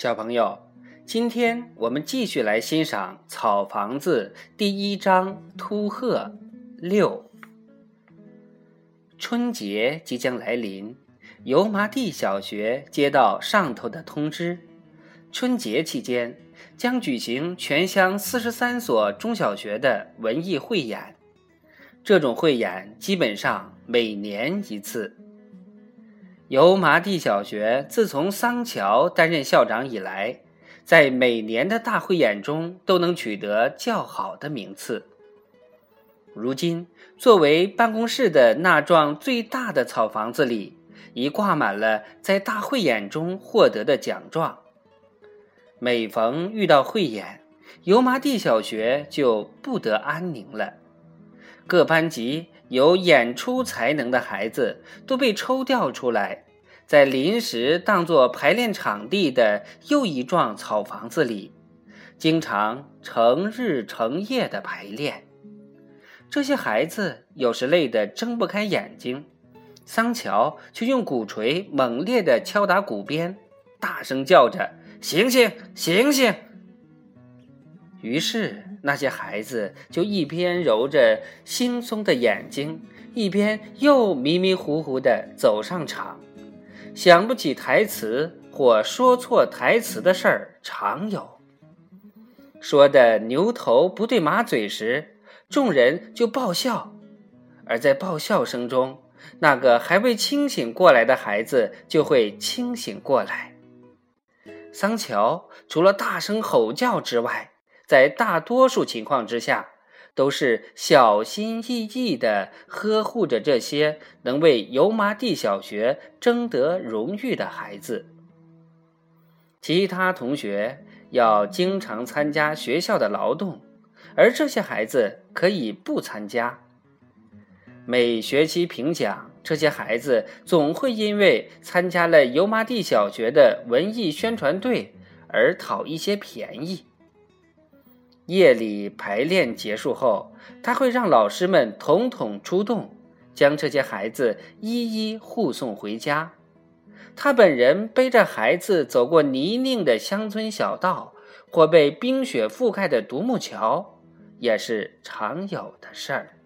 小朋友，今天我们继续来欣赏《草房子》第一章《秃鹤六》。春节即将来临，油麻地小学接到上头的通知，春节期间将举行全乡四十三所中小学的文艺汇演。这种汇演基本上每年一次。油麻地小学自从桑乔担任校长以来，在每年的大汇演中都能取得较好的名次。如今，作为办公室的那幢最大的草房子里，已挂满了在大汇演中获得的奖状。每逢遇到汇演，油麻地小学就不得安宁了。各班级有演出才能的孩子都被抽调出来，在临时当作排练场地的又一幢草房子里，经常成日成夜的排练。这些孩子有时累得睁不开眼睛，桑乔却用鼓槌猛烈地敲打鼓边，大声叫着：“醒醒，醒醒！”于是，那些孩子就一边揉着惺忪的眼睛，一边又迷迷糊糊地走上场。想不起台词或说错台词的事儿常有。说的牛头不对马嘴时，众人就爆笑；而在爆笑声中，那个还未清醒过来的孩子就会清醒过来。桑乔除了大声吼叫之外，在大多数情况之下，都是小心翼翼地呵护着这些能为油麻地小学争得荣誉的孩子。其他同学要经常参加学校的劳动，而这些孩子可以不参加。每学期评奖，这些孩子总会因为参加了油麻地小学的文艺宣传队而讨一些便宜。夜里排练结束后，他会让老师们统统出动，将这些孩子一一护送回家。他本人背着孩子走过泥泞的乡村小道，或被冰雪覆盖的独木桥，也是常有的事儿。